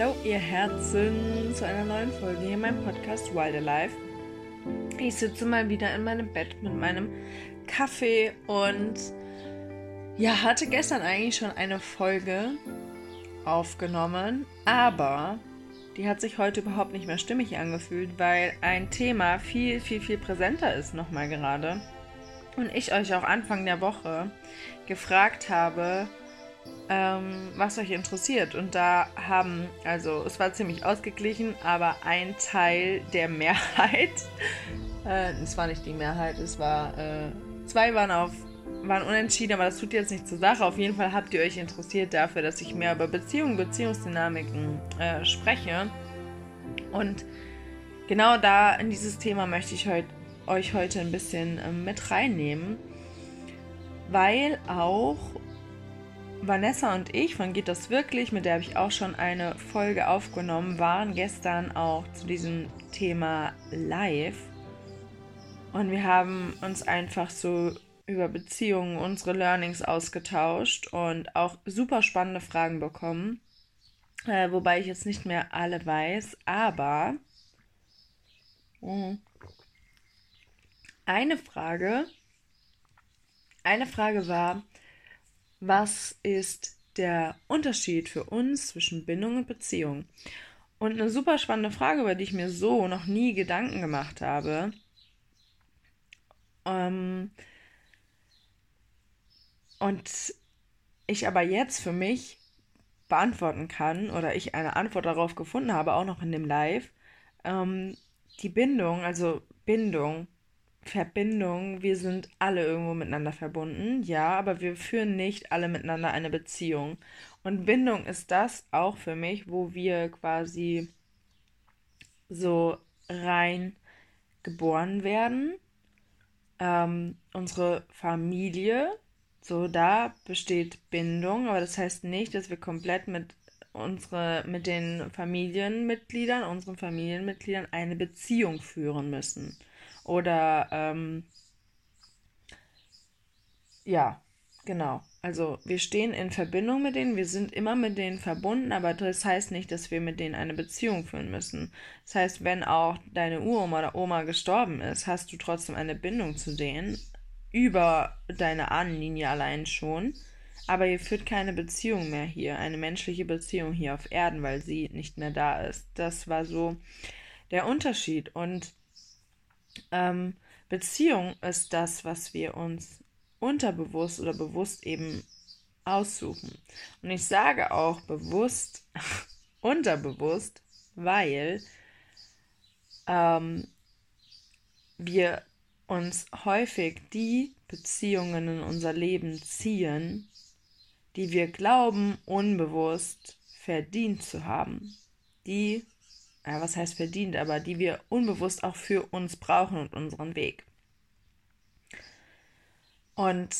Hallo ihr Herzen zu einer neuen Folge hier in meinem Podcast Wild Alive. Ich sitze mal wieder in meinem Bett mit meinem Kaffee und ja, hatte gestern eigentlich schon eine Folge aufgenommen, aber die hat sich heute überhaupt nicht mehr stimmig angefühlt, weil ein Thema viel, viel, viel präsenter ist nochmal gerade. Und ich euch auch Anfang der Woche gefragt habe, ähm, was euch interessiert. Und da haben, also es war ziemlich ausgeglichen, aber ein Teil der Mehrheit, äh, es war nicht die Mehrheit, es war, äh, zwei waren auf, waren unentschieden, aber das tut jetzt nicht zur Sache. Auf jeden Fall habt ihr euch interessiert dafür, dass ich mehr über Beziehungen, Beziehungsdynamiken äh, spreche. Und genau da in dieses Thema möchte ich heut, euch heute ein bisschen äh, mit reinnehmen, weil auch Vanessa und ich von Geht das wirklich, mit der habe ich auch schon eine Folge aufgenommen, waren gestern auch zu diesem Thema live. Und wir haben uns einfach so über Beziehungen, unsere Learnings ausgetauscht und auch super spannende Fragen bekommen. Äh, wobei ich jetzt nicht mehr alle weiß, aber mh, eine Frage, eine Frage war, was ist der Unterschied für uns zwischen Bindung und Beziehung? Und eine super spannende Frage, über die ich mir so noch nie Gedanken gemacht habe. Ähm, und ich aber jetzt für mich beantworten kann oder ich eine Antwort darauf gefunden habe, auch noch in dem Live. Ähm, die Bindung, also Bindung, Verbindung, wir sind alle irgendwo miteinander verbunden, ja, aber wir führen nicht alle miteinander eine Beziehung. Und Bindung ist das auch für mich, wo wir quasi so rein geboren werden. Ähm, unsere Familie, so da besteht Bindung, aber das heißt nicht, dass wir komplett mit unsere, mit den Familienmitgliedern, unseren Familienmitgliedern eine Beziehung führen müssen. Oder ähm, ja, genau. Also wir stehen in Verbindung mit denen, wir sind immer mit denen verbunden, aber das heißt nicht, dass wir mit denen eine Beziehung führen müssen. Das heißt, wenn auch deine Uroma oder Oma gestorben ist, hast du trotzdem eine Bindung zu denen, über deine Ahnenlinie allein schon. Aber ihr führt keine Beziehung mehr hier, eine menschliche Beziehung hier auf Erden, weil sie nicht mehr da ist. Das war so der Unterschied. Und ähm, Beziehung ist das, was wir uns unterbewusst oder bewusst eben aussuchen. Und ich sage auch bewusst, unterbewusst, weil ähm, wir uns häufig die Beziehungen in unser Leben ziehen, die wir glauben, unbewusst verdient zu haben, die ja, was heißt verdient, aber die wir unbewusst auch für uns brauchen und unseren Weg. Und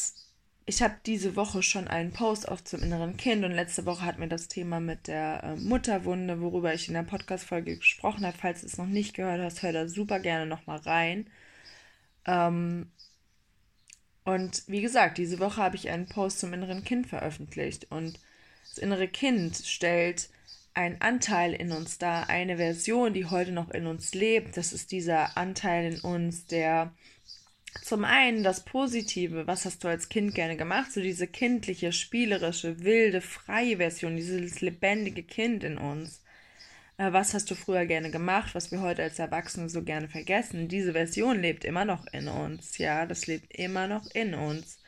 ich habe diese Woche schon einen Post auf zum inneren Kind und letzte Woche hat mir das Thema mit der äh, Mutterwunde, worüber ich in der Podcast-Folge gesprochen habe. Falls du es noch nicht gehört hast, hör da super gerne nochmal rein. Ähm, und wie gesagt, diese Woche habe ich einen Post zum inneren Kind veröffentlicht und das innere Kind stellt ein Anteil in uns da, eine Version, die heute noch in uns lebt. Das ist dieser Anteil in uns, der zum einen das Positive, was hast du als Kind gerne gemacht, so diese kindliche, spielerische, wilde, freie Version, dieses lebendige Kind in uns. Äh, was hast du früher gerne gemacht, was wir heute als Erwachsene so gerne vergessen? Diese Version lebt immer noch in uns, ja, das lebt immer noch in uns.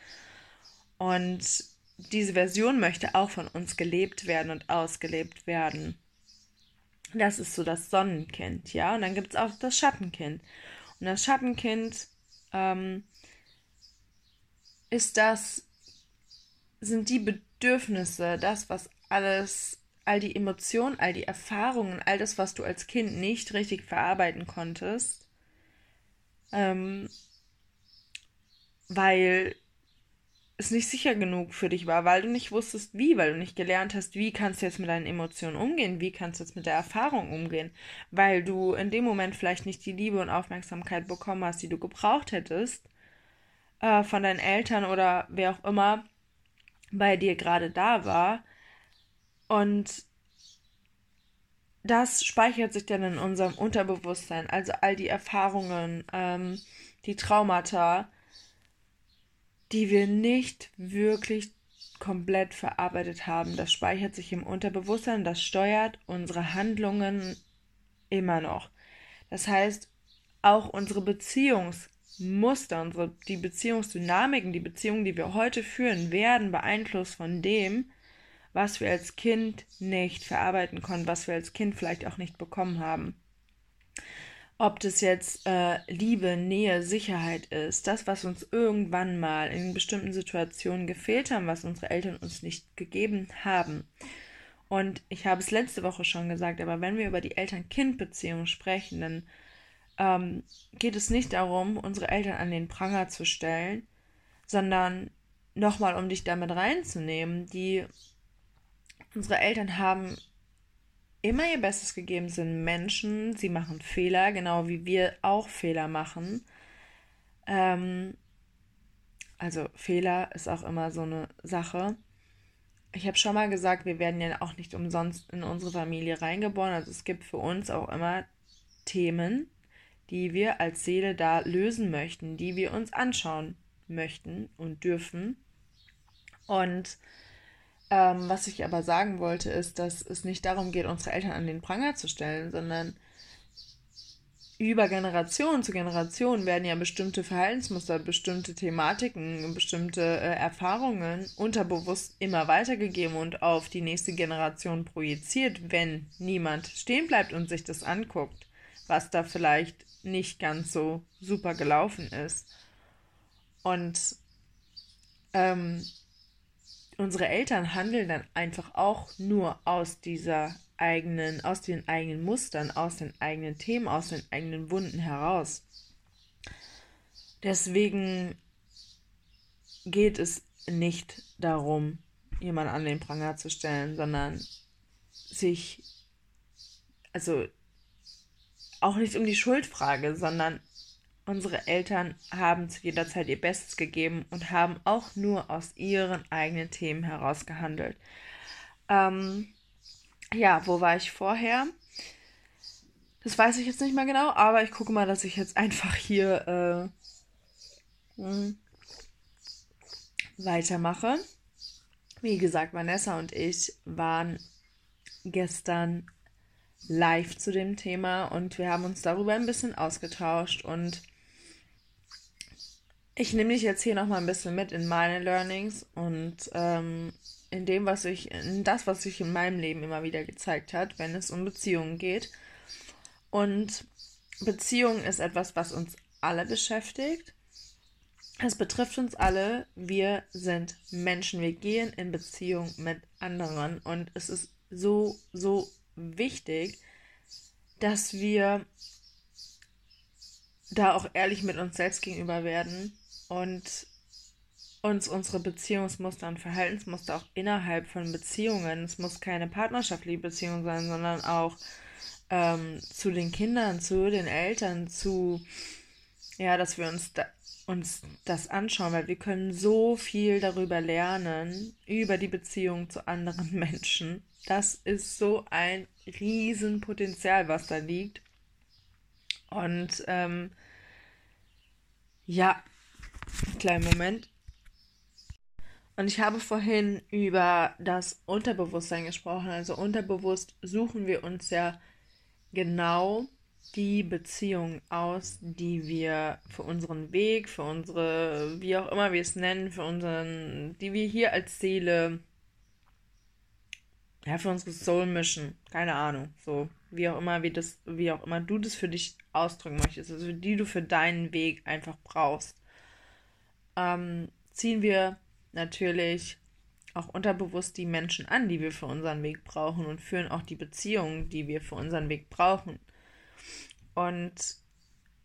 Und diese Version möchte auch von uns gelebt werden und ausgelebt werden. Das ist so das Sonnenkind, ja. Und dann gibt es auch das Schattenkind. Und das Schattenkind ähm, ist das, sind die Bedürfnisse, das, was alles, all die Emotionen, all die Erfahrungen, all das, was du als Kind nicht richtig verarbeiten konntest, ähm, weil es nicht sicher genug für dich war, weil du nicht wusstest, wie, weil du nicht gelernt hast, wie kannst du jetzt mit deinen Emotionen umgehen, wie kannst du jetzt mit der Erfahrung umgehen, weil du in dem Moment vielleicht nicht die Liebe und Aufmerksamkeit bekommen hast, die du gebraucht hättest äh, von deinen Eltern oder wer auch immer bei dir gerade da war. Und das speichert sich dann in unserem Unterbewusstsein, also all die Erfahrungen, ähm, die Traumata, die wir nicht wirklich komplett verarbeitet haben. Das speichert sich im Unterbewusstsein, das steuert unsere Handlungen immer noch. Das heißt, auch unsere Beziehungsmuster, unsere, die Beziehungsdynamiken, die Beziehungen, die wir heute führen, werden beeinflusst von dem, was wir als Kind nicht verarbeiten konnten, was wir als Kind vielleicht auch nicht bekommen haben. Ob das jetzt äh, Liebe, Nähe, Sicherheit ist, das, was uns irgendwann mal in bestimmten Situationen gefehlt haben, was unsere Eltern uns nicht gegeben haben. Und ich habe es letzte Woche schon gesagt, aber wenn wir über die Eltern-Kind-Beziehung sprechen, dann ähm, geht es nicht darum, unsere Eltern an den Pranger zu stellen, sondern nochmal, um dich damit reinzunehmen, die unsere Eltern haben immer ihr Bestes gegeben, sind Menschen, sie machen Fehler, genau wie wir auch Fehler machen. Ähm, also Fehler ist auch immer so eine Sache. Ich habe schon mal gesagt, wir werden ja auch nicht umsonst in unsere Familie reingeboren. Also es gibt für uns auch immer Themen, die wir als Seele da lösen möchten, die wir uns anschauen möchten und dürfen. Und ähm, was ich aber sagen wollte, ist, dass es nicht darum geht, unsere Eltern an den Pranger zu stellen, sondern über Generation zu Generation werden ja bestimmte Verhaltensmuster, bestimmte Thematiken, bestimmte äh, Erfahrungen unterbewusst immer weitergegeben und auf die nächste Generation projiziert, wenn niemand stehen bleibt und sich das anguckt, was da vielleicht nicht ganz so super gelaufen ist. Und ähm, unsere Eltern handeln dann einfach auch nur aus dieser eigenen, aus den eigenen Mustern, aus den eigenen Themen, aus den eigenen Wunden heraus. Deswegen geht es nicht darum, jemanden an den Pranger zu stellen, sondern sich, also auch nicht um die Schuldfrage, sondern Unsere Eltern haben zu jeder Zeit ihr Bestes gegeben und haben auch nur aus ihren eigenen Themen heraus gehandelt. Ähm, ja, wo war ich vorher? Das weiß ich jetzt nicht mehr genau, aber ich gucke mal, dass ich jetzt einfach hier äh, hm, weitermache. Wie gesagt, Vanessa und ich waren gestern live zu dem Thema und wir haben uns darüber ein bisschen ausgetauscht und ich nehme dich jetzt hier nochmal ein bisschen mit in meine Learnings und ähm, in dem, was ich, in das, was sich in meinem Leben immer wieder gezeigt hat, wenn es um Beziehungen geht. Und Beziehung ist etwas, was uns alle beschäftigt. Es betrifft uns alle. Wir sind Menschen. Wir gehen in Beziehung mit anderen. Und es ist so, so wichtig, dass wir da auch ehrlich mit uns selbst gegenüber werden und uns unsere Beziehungsmuster und Verhaltensmuster auch innerhalb von Beziehungen, es muss keine partnerschaftliche Beziehung sein, sondern auch ähm, zu den Kindern, zu den Eltern, zu, ja, dass wir uns, da, uns das anschauen, weil wir können so viel darüber lernen, über die Beziehung zu anderen Menschen. Das ist so ein Riesenpotenzial, was da liegt. Und ähm, ja, Kleinen Moment. Und ich habe vorhin über das Unterbewusstsein gesprochen. Also unterbewusst suchen wir uns ja genau die Beziehung aus, die wir für unseren Weg, für unsere, wie auch immer wir es nennen, für unseren, die wir hier als Seele, ja, für unsere Soul Mission, keine Ahnung, so, wie auch immer, wie das, wie auch immer du das für dich ausdrücken möchtest, also die du für deinen Weg einfach brauchst ähm, ziehen wir natürlich auch unterbewusst die Menschen an, die wir für unseren Weg brauchen und führen auch die Beziehungen, die wir für unseren Weg brauchen. Und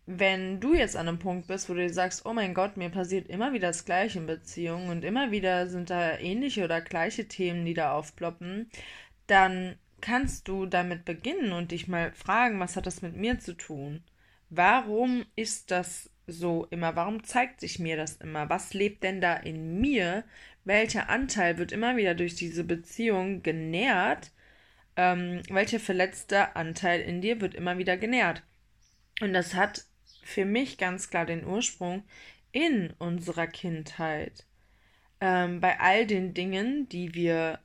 wenn du jetzt an einem Punkt bist, wo du sagst, oh mein Gott, mir passiert immer wieder das Gleiche in Beziehungen und immer wieder sind da ähnliche oder gleiche Themen, die da aufploppen, dann kannst du damit beginnen und dich mal fragen, was hat das mit mir zu tun? Warum ist das so immer? Warum zeigt sich mir das immer? Was lebt denn da in mir? Welcher Anteil wird immer wieder durch diese Beziehung genährt? ähm, welcher verletzte Anteil in dir wird immer wieder genährt. Und das hat für mich ganz klar den Ursprung in unserer Kindheit. Ähm, bei all den Dingen, die wir,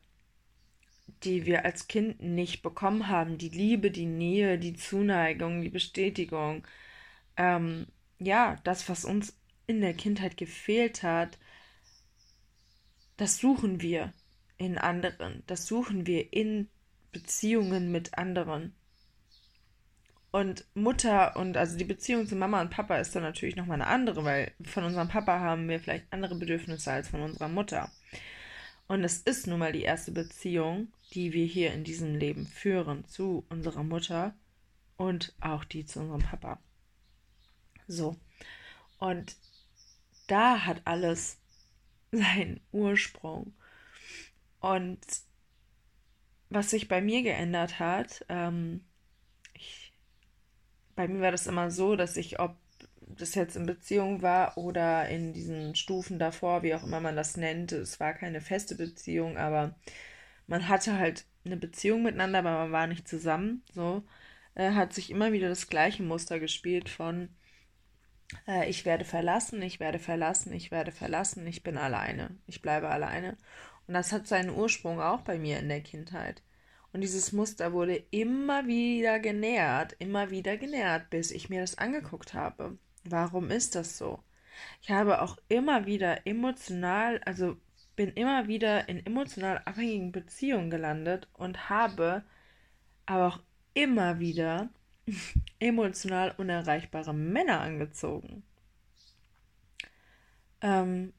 die wir als Kind nicht bekommen haben, die Liebe, die Nähe, die Zuneigung, die Bestätigung, ähm, ja, das, was uns in der Kindheit gefehlt hat, das suchen wir in anderen, das suchen wir in Beziehungen mit anderen. Und Mutter und also die Beziehung zu Mama und Papa ist dann natürlich nochmal eine andere, weil von unserem Papa haben wir vielleicht andere Bedürfnisse als von unserer Mutter. Und es ist nun mal die erste Beziehung, die wir hier in diesem Leben führen zu unserer Mutter und auch die zu unserem Papa. So. Und da hat alles seinen Ursprung. Und was sich bei mir geändert hat, ähm, ich, bei mir war das immer so, dass ich, ob das jetzt in Beziehung war oder in diesen Stufen davor, wie auch immer man das nennt, es war keine feste Beziehung, aber man hatte halt eine Beziehung miteinander, aber man war nicht zusammen. So äh, hat sich immer wieder das gleiche Muster gespielt von äh, ich werde verlassen, ich werde verlassen, ich werde verlassen, ich bin alleine, ich bleibe alleine. Und das hat seinen Ursprung auch bei mir in der Kindheit. Und dieses Muster wurde immer wieder genährt, immer wieder genährt, bis ich mir das angeguckt habe. Warum ist das so? Ich habe auch immer wieder emotional, also bin immer wieder in emotional abhängigen Beziehungen gelandet und habe aber auch immer wieder emotional unerreichbare Männer angezogen. Ähm,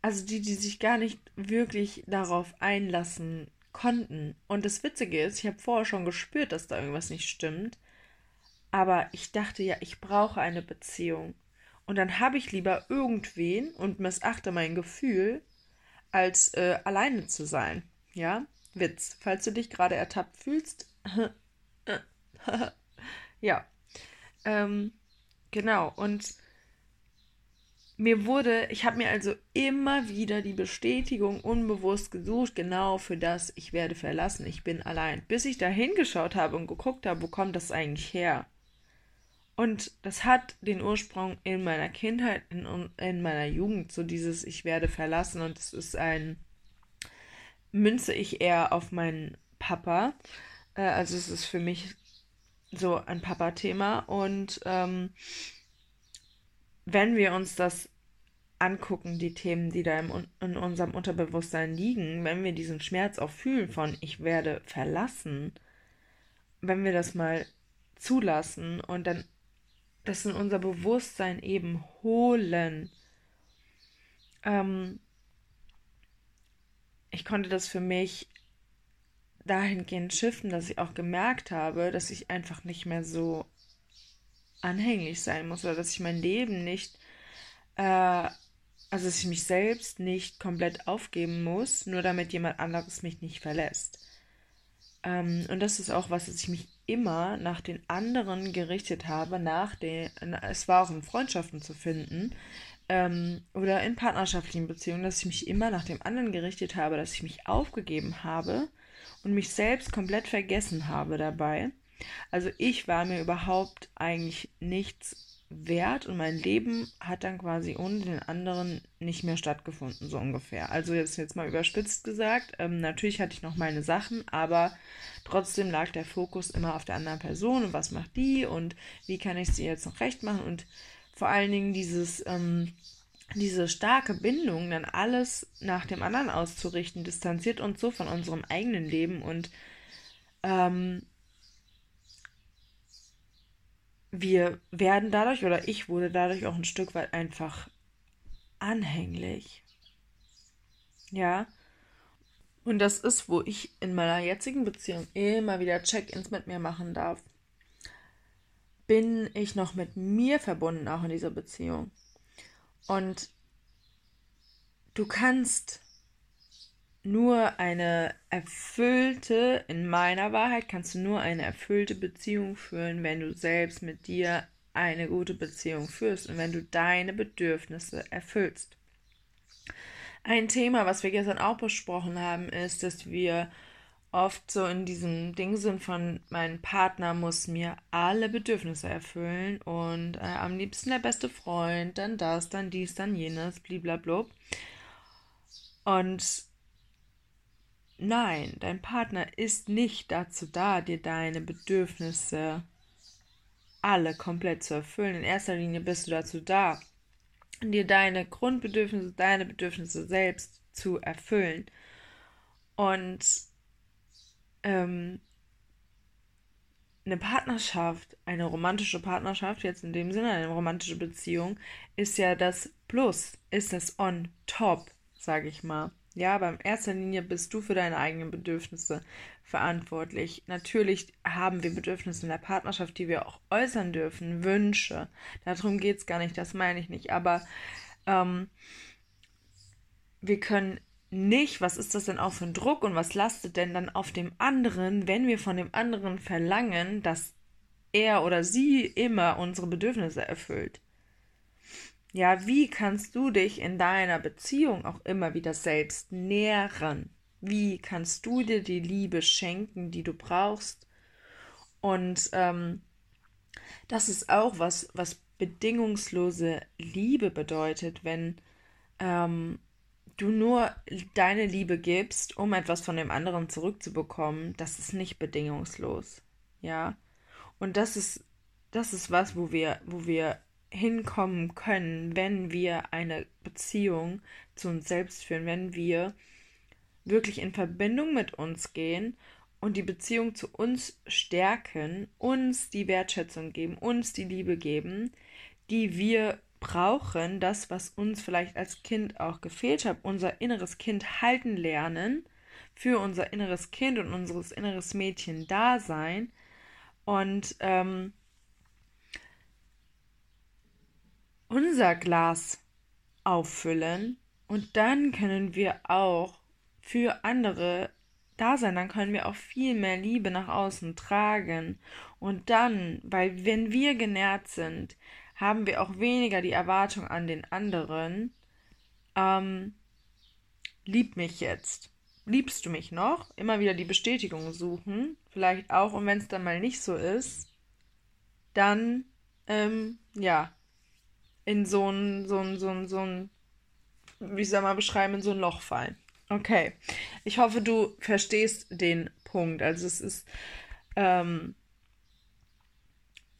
also die, die sich gar nicht wirklich darauf einlassen konnten. Und das Witzige ist, ich habe vorher schon gespürt, dass da irgendwas nicht stimmt. Aber ich dachte ja, ich brauche eine Beziehung. Und dann habe ich lieber irgendwen und missachte mein Gefühl, als äh, alleine zu sein. Ja? Witz. Falls du dich gerade ertappt fühlst. Ja. Ähm, genau. Und mir wurde, ich habe mir also immer wieder die Bestätigung unbewusst gesucht, genau für das, ich werde verlassen, ich bin allein. Bis ich da hingeschaut habe und geguckt habe, wo kommt das eigentlich her? Und das hat den Ursprung in meiner Kindheit, in, in meiner Jugend, so dieses Ich werde verlassen und es ist ein, münze ich eher auf meinen Papa. Äh, also es ist für mich so ein Papa-Thema. Und ähm, wenn wir uns das angucken, die Themen, die da im, in unserem Unterbewusstsein liegen, wenn wir diesen Schmerz auch fühlen von ich werde verlassen, wenn wir das mal zulassen und dann das in unser Bewusstsein eben holen, ähm, ich konnte das für mich dahingehend shiften, dass ich auch gemerkt habe, dass ich einfach nicht mehr so anhänglich sein muss oder dass ich mein Leben nicht, äh, also dass ich mich selbst nicht komplett aufgeben muss, nur damit jemand anderes mich nicht verlässt. Ähm, und das ist auch was, dass ich mich immer nach den anderen gerichtet habe, nach den, es war auch in Freundschaften zu finden, ähm, oder in partnerschaftlichen Beziehungen, dass ich mich immer nach dem anderen gerichtet habe, dass ich mich aufgegeben habe und mich selbst komplett vergessen habe dabei. Also ich war mir überhaupt eigentlich nichts wert und mein Leben hat dann quasi ohne den anderen nicht mehr stattgefunden, so ungefähr. Also jetzt, jetzt mal überspitzt gesagt, ähm, natürlich hatte ich noch meine Sachen, aber trotzdem lag der Fokus immer auf der anderen Person und was macht die und wie kann ich sie jetzt noch recht machen und vor allen Dingen dieses ähm, diese starke Bindung, dann alles nach dem anderen auszurichten, distanziert uns so von unserem eigenen Leben und ähm, wir werden dadurch, oder ich wurde dadurch auch ein Stück weit einfach anhänglich. Ja. Und das ist, wo ich in meiner jetzigen Beziehung immer wieder Check-ins mit mir machen darf. Bin ich noch mit mir verbunden, auch in dieser Beziehung? Und du kannst nur eine erfüllte, in meiner Wahrheit kannst du nur eine erfüllte Beziehung führen, wenn du selbst mit dir eine gute Beziehung führst und wenn du deine Bedürfnisse erfüllst. Ein Thema, was wir gestern auch besprochen haben, ist, dass wir oft so in diesem Ding sind von, mein Partner muss mir alle Bedürfnisse erfüllen und äh, am liebsten der beste Freund, dann das, dann dies, dann jenes, blablabla. Und nein, dein Partner ist nicht dazu da, dir deine Bedürfnisse alle komplett zu erfüllen. In erster Linie bist du dazu da, dir deine Grundbedürfnisse, deine Bedürfnisse selbst zu erfüllen. Und ähm, eine Partnerschaft, eine romantische Partnerschaft, jetzt in dem Sinne eine romantische Beziehung, ist ja das Plus, ist das on top, sage ich mal. Ja, aber in erster Linie bist du für deine eigenen Bedürfnisse verantwortlich. Natürlich haben wir Bedürfnisse in der Partnerschaft, die wir auch äußern dürfen, Wünsche. Darum geht es gar nicht, das meine ich nicht. Aber ähm, wir können nicht, was ist das denn auch für ein Druck und was lastet denn dann auf dem anderen, wenn wir von dem anderen verlangen, dass er oder sie immer unsere Bedürfnisse erfüllt. Ja, wie kannst du dich in deiner Beziehung auch immer wieder selbst nähren? Wie kannst du dir die Liebe schenken, die du brauchst? Und ähm, das ist auch was, was bedingungslose Liebe bedeutet, wenn ähm, du nur deine Liebe gibst, um etwas von dem anderen zurückzubekommen, das ist nicht bedingungslos. Ja. Und das ist, das ist was, wo wir, wo wir hinkommen können, wenn wir eine Beziehung zu uns selbst führen, wenn wir wirklich in Verbindung mit uns gehen und die Beziehung zu uns stärken, uns die Wertschätzung geben, uns die Liebe geben, die wir brauchen das, was uns vielleicht als Kind auch gefehlt hat, unser inneres Kind halten lernen, für unser inneres Kind und unseres inneres Mädchen da sein. Und ähm, unser Glas auffüllen. Und dann können wir auch für andere da sein, dann können wir auch viel mehr Liebe nach außen tragen. Und dann, weil wenn wir genährt sind, haben wir auch weniger die Erwartung an den anderen, ähm, lieb mich jetzt. Liebst du mich noch? Immer wieder die Bestätigung suchen. Vielleicht auch, und wenn es dann mal nicht so ist, dann, ähm, ja, in so ein, so ein, so ein, so ein, wie soll man beschreiben, in so ein Loch fallen. Okay. Ich hoffe, du verstehst den Punkt. Also es ist, ähm,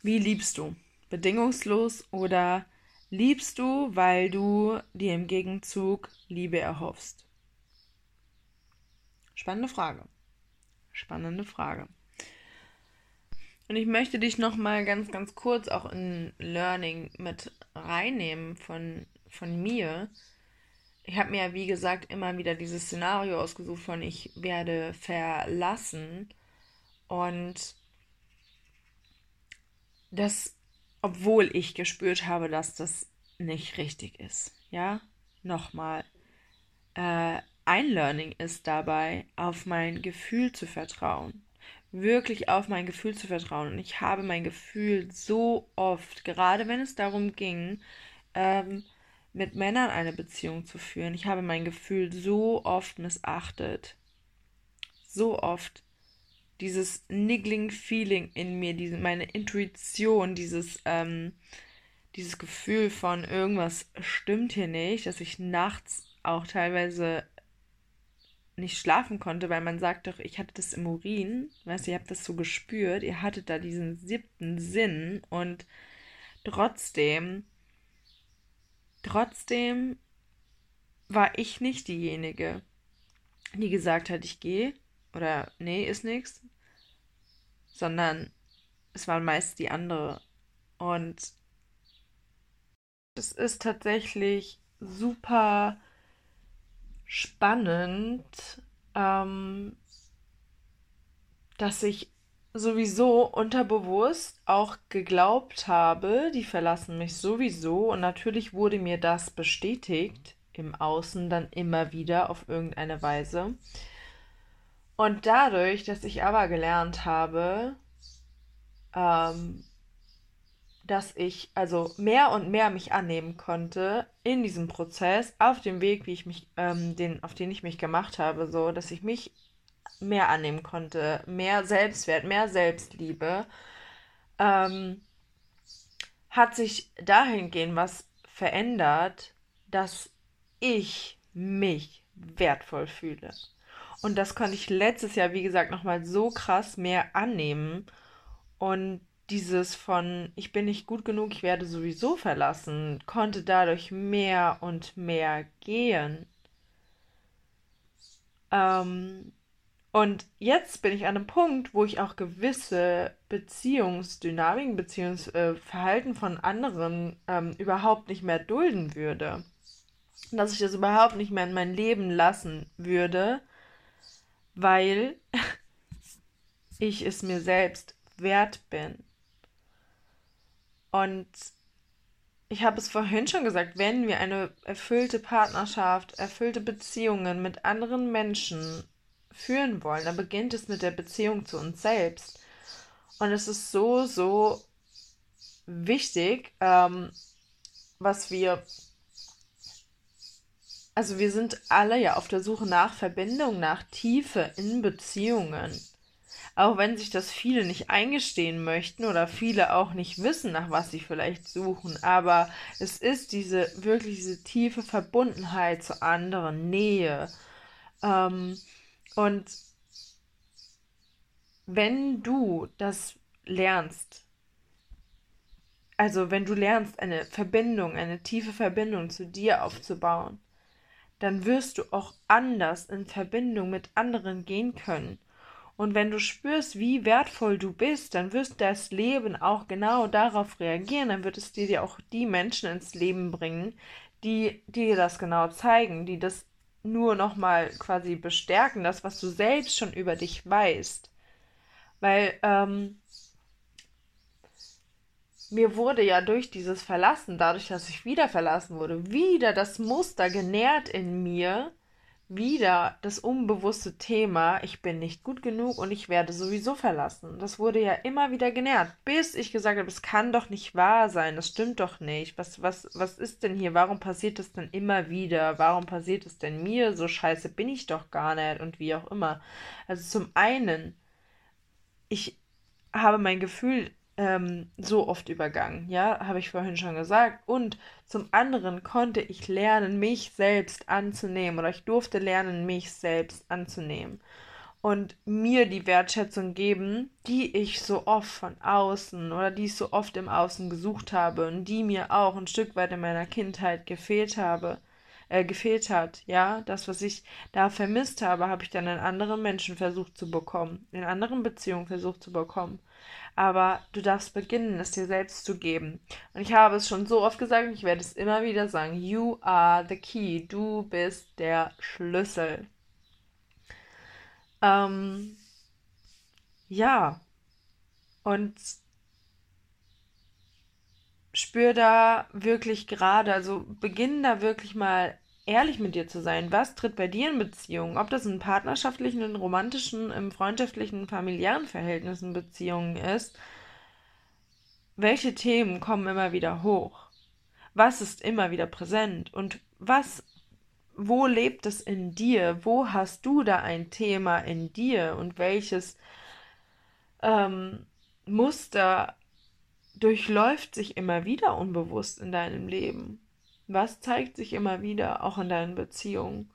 wie liebst du? Bedingungslos oder liebst du, weil du dir im Gegenzug Liebe erhoffst? Spannende Frage. Spannende Frage. Und ich möchte dich noch mal ganz, ganz kurz auch in Learning mit reinnehmen von, von mir. Ich habe mir ja, wie gesagt, immer wieder dieses Szenario ausgesucht von ich werde verlassen. Und das obwohl ich gespürt habe, dass das nicht richtig ist. Ja, nochmal. Äh, ein Learning ist dabei, auf mein Gefühl zu vertrauen. Wirklich auf mein Gefühl zu vertrauen. Und ich habe mein Gefühl so oft, gerade wenn es darum ging, ähm, mit Männern eine Beziehung zu führen, ich habe mein Gefühl so oft missachtet. So oft dieses niggling Feeling in mir, diese, meine Intuition, dieses, ähm, dieses Gefühl von irgendwas stimmt hier nicht, dass ich nachts auch teilweise nicht schlafen konnte, weil man sagt doch, ich hatte das im Urin, weißt du, ihr habt das so gespürt, ihr hattet da diesen siebten Sinn und trotzdem, trotzdem war ich nicht diejenige, die gesagt hat, ich gehe oder nee, ist nichts, sondern es war meist die andere. Und es ist tatsächlich super spannend, ähm, dass ich sowieso unterbewusst auch geglaubt habe, die verlassen mich sowieso. Und natürlich wurde mir das bestätigt im Außen dann immer wieder auf irgendeine Weise. Und dadurch, dass ich aber gelernt habe, ähm, dass ich also mehr und mehr mich annehmen konnte in diesem Prozess, auf dem Weg, wie ich mich, ähm, den, auf den ich mich gemacht habe, so, dass ich mich mehr annehmen konnte, mehr Selbstwert, mehr Selbstliebe, ähm, hat sich dahingehend was verändert, dass ich mich wertvoll fühle. Und das konnte ich letztes Jahr, wie gesagt, nochmal so krass mehr annehmen. Und dieses von, ich bin nicht gut genug, ich werde sowieso verlassen, konnte dadurch mehr und mehr gehen. Ähm, und jetzt bin ich an einem Punkt, wo ich auch gewisse Beziehungsdynamiken, Beziehungsverhalten äh, von anderen ähm, überhaupt nicht mehr dulden würde. Dass ich das überhaupt nicht mehr in mein Leben lassen würde, weil ich es mir selbst wert bin. Und ich habe es vorhin schon gesagt, wenn wir eine erfüllte Partnerschaft, erfüllte Beziehungen mit anderen Menschen führen wollen, dann beginnt es mit der Beziehung zu uns selbst. Und es ist so, so wichtig, ähm, was wir. Also wir sind alle ja auf der Suche nach Verbindung, nach Tiefe in Beziehungen. Auch wenn sich das viele nicht eingestehen möchten oder viele auch nicht wissen, nach was sie vielleicht suchen. Aber es ist diese wirklich diese tiefe Verbundenheit zu anderen, Nähe. Ähm, und wenn du das lernst, also wenn du lernst, eine Verbindung, eine tiefe Verbindung zu dir aufzubauen, dann wirst du auch anders in Verbindung mit anderen gehen können. Und wenn du spürst, wie wertvoll du bist, dann wirst das Leben auch genau darauf reagieren. Dann wird es dir auch die Menschen ins Leben bringen, die dir das genau zeigen, die das nur nochmal quasi bestärken, das, was du selbst schon über dich weißt. Weil ähm, mir wurde ja durch dieses Verlassen, dadurch, dass ich wieder verlassen wurde, wieder das Muster genährt in mir, wieder das unbewusste Thema, ich bin nicht gut genug und ich werde sowieso verlassen. Das wurde ja immer wieder genährt, bis ich gesagt habe, es kann doch nicht wahr sein, das stimmt doch nicht. Was, was, was ist denn hier? Warum passiert das denn immer wieder? Warum passiert es denn mir? So scheiße bin ich doch gar nicht und wie auch immer. Also zum einen, ich habe mein Gefühl ähm, so oft übergangen, ja, habe ich vorhin schon gesagt. Und zum anderen konnte ich lernen, mich selbst anzunehmen oder ich durfte lernen, mich selbst anzunehmen und mir die Wertschätzung geben, die ich so oft von außen oder die ich so oft im Außen gesucht habe und die mir auch ein Stück weit in meiner Kindheit gefehlt habe, äh, gefehlt hat, ja, das, was ich da vermisst habe, habe ich dann in anderen Menschen versucht zu bekommen, in anderen Beziehungen versucht zu bekommen aber du darfst beginnen, es dir selbst zu geben. Und ich habe es schon so oft gesagt und ich werde es immer wieder sagen. You are the key. Du bist der Schlüssel. Ähm, ja. Und spür da wirklich gerade, also beginn da wirklich mal ehrlich mit dir zu sein. Was tritt bei dir in Beziehungen? Ob das in partnerschaftlichen, in romantischen, im freundschaftlichen, familiären Verhältnissen Beziehungen ist. Welche Themen kommen immer wieder hoch? Was ist immer wieder präsent? Und was, wo lebt es in dir? Wo hast du da ein Thema in dir? Und welches ähm, Muster durchläuft sich immer wieder unbewusst in deinem Leben? Was zeigt sich immer wieder, auch in deinen Beziehungen?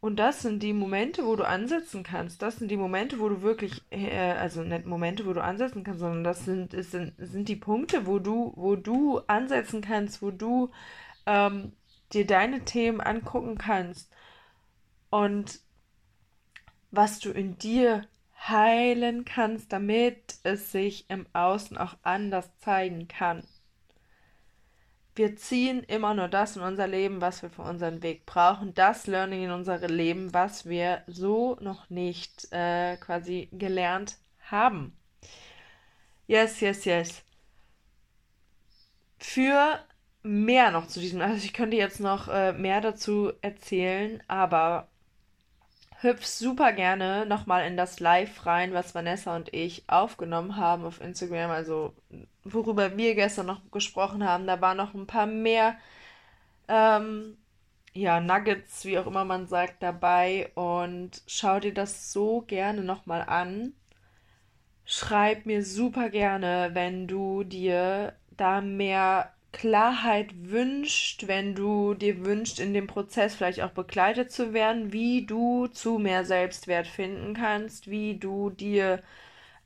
Und das sind die Momente, wo du ansetzen kannst. Das sind die Momente, wo du wirklich, äh, also nicht Momente, wo du ansetzen kannst, sondern das sind, sind, sind die Punkte, wo du, wo du ansetzen kannst, wo du ähm, dir deine Themen angucken kannst und was du in dir heilen kannst, damit es sich im Außen auch anders zeigen kann wir ziehen immer nur das in unser Leben, was wir für unseren Weg brauchen, das Learning in unser Leben, was wir so noch nicht äh, quasi gelernt haben. Yes, yes, yes. Für mehr noch zu diesem, also ich könnte jetzt noch äh, mehr dazu erzählen, aber hüpf super gerne nochmal in das Live rein, was Vanessa und ich aufgenommen haben auf Instagram, also worüber wir gestern noch gesprochen haben. Da waren noch ein paar mehr, ähm, ja, Nuggets, wie auch immer man sagt, dabei und schau dir das so gerne nochmal an. Schreib mir super gerne, wenn du dir da mehr Klarheit wünscht, wenn du dir wünschst, in dem Prozess vielleicht auch begleitet zu werden, wie du zu mehr Selbstwert finden kannst, wie du dir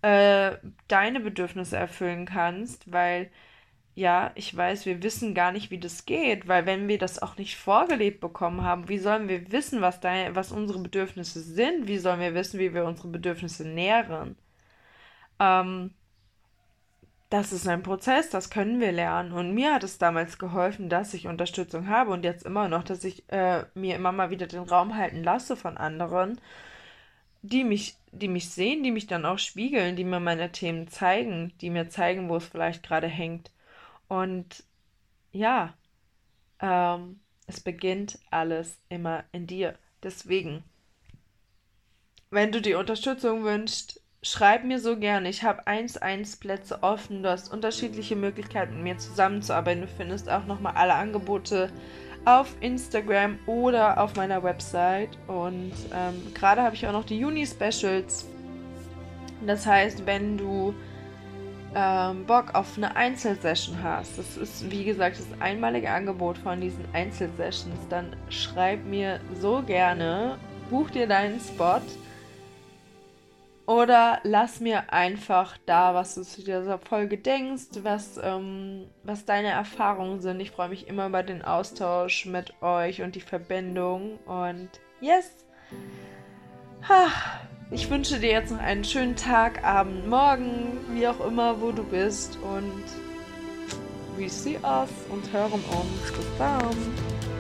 äh, deine Bedürfnisse erfüllen kannst, weil ja, ich weiß, wir wissen gar nicht, wie das geht, weil wenn wir das auch nicht vorgelebt bekommen haben, wie sollen wir wissen, was, dein, was unsere Bedürfnisse sind? Wie sollen wir wissen, wie wir unsere Bedürfnisse nähren? Ähm, das ist ein Prozess, das können wir lernen. Und mir hat es damals geholfen, dass ich Unterstützung habe und jetzt immer noch, dass ich äh, mir immer mal wieder den Raum halten lasse von anderen, die mich, die mich sehen, die mich dann auch spiegeln, die mir meine Themen zeigen, die mir zeigen, wo es vielleicht gerade hängt. Und ja, ähm, es beginnt alles immer in dir. Deswegen, wenn du die Unterstützung wünschst, schreib mir so gerne. Ich habe 1-1 Plätze offen. Du hast unterschiedliche Möglichkeiten, mit mir zusammenzuarbeiten. Du findest auch nochmal alle Angebote auf Instagram oder auf meiner Website. Und ähm, gerade habe ich auch noch die Juni-Specials. Das heißt, wenn du ähm, Bock auf eine Einzelsession hast, das ist wie gesagt das einmalige Angebot von diesen Einzelsessions, dann schreib mir so gerne, buch dir deinen Spot oder lass mir einfach da, was du zu dieser Folge denkst, was, ähm, was deine Erfahrungen sind. Ich freue mich immer über den Austausch mit euch und die Verbindung. Und yes! Ich wünsche dir jetzt noch einen schönen Tag, Abend, Morgen, wie auch immer, wo du bist. Und we see us und hören uns. Bis dann.